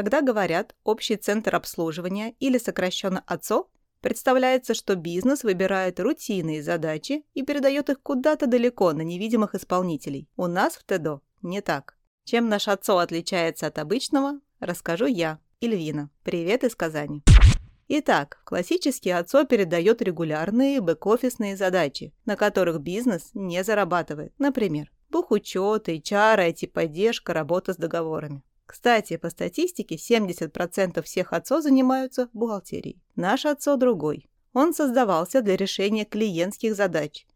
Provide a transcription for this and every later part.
Когда говорят «общий центр обслуживания» или сокращенно «ОЦО», представляется, что бизнес выбирает рутинные задачи и передает их куда-то далеко на невидимых исполнителей. У нас в ТЭДО не так. Чем наш ОЦО отличается от обычного, расскажу я, Ильвина. Привет из Казани. Итак, классический ОЦО передает регулярные бэк-офисные задачи, на которых бизнес не зарабатывает. Например, бухучет, HR, IT-поддержка, работа с договорами. Кстати, по статистике 70% всех ОЦО занимаются бухгалтерией. Наш ОЦО другой. Он создавался для решения клиентских задач,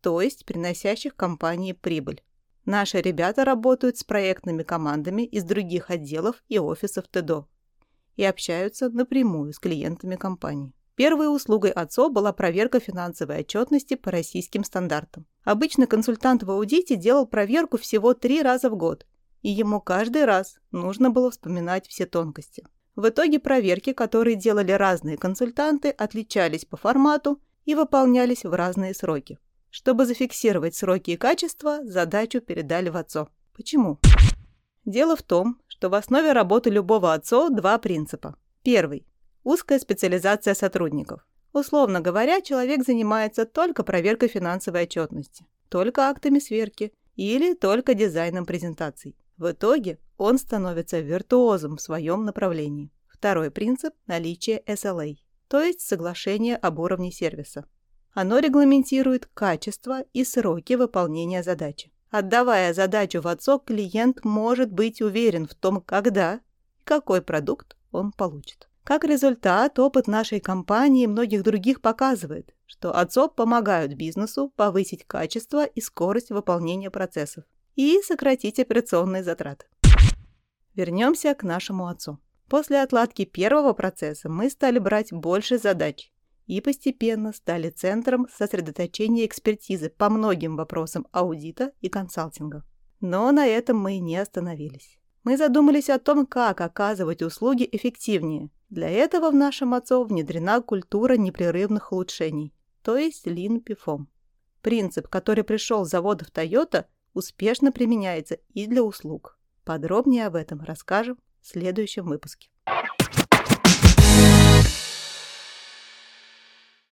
то есть приносящих компании прибыль. Наши ребята работают с проектными командами из других отделов и офисов ТДО и общаются напрямую с клиентами компании. Первой услугой ОЦО была проверка финансовой отчетности по российским стандартам. Обычно консультант в аудите делал проверку всего три раза в год и ему каждый раз нужно было вспоминать все тонкости. В итоге проверки, которые делали разные консультанты, отличались по формату и выполнялись в разные сроки. Чтобы зафиксировать сроки и качество, задачу передали в ОЦО. Почему? Дело в том, что в основе работы любого ОЦО два принципа. Первый – узкая специализация сотрудников. Условно говоря, человек занимается только проверкой финансовой отчетности, только актами сверки или только дизайном презентаций. В итоге он становится виртуозом в своем направлении. Второй принцип – наличие SLA, то есть соглашение об уровне сервиса. Оно регламентирует качество и сроки выполнения задачи. Отдавая задачу в отцок, клиент может быть уверен в том, когда и какой продукт он получит. Как результат, опыт нашей компании и многих других показывает, что ОЦОП помогают бизнесу повысить качество и скорость выполнения процессов и сократить операционные затраты. Вернемся к нашему отцу. После отладки первого процесса мы стали брать больше задач и постепенно стали центром сосредоточения экспертизы по многим вопросам аудита и консалтинга. Но на этом мы не остановились. Мы задумались о том, как оказывать услуги эффективнее. Для этого в нашем ОЦО внедрена культура непрерывных улучшений, то есть Lean PFOM. Принцип, который пришел с заводов Toyota – успешно применяется и для услуг. Подробнее об этом расскажем в следующем выпуске.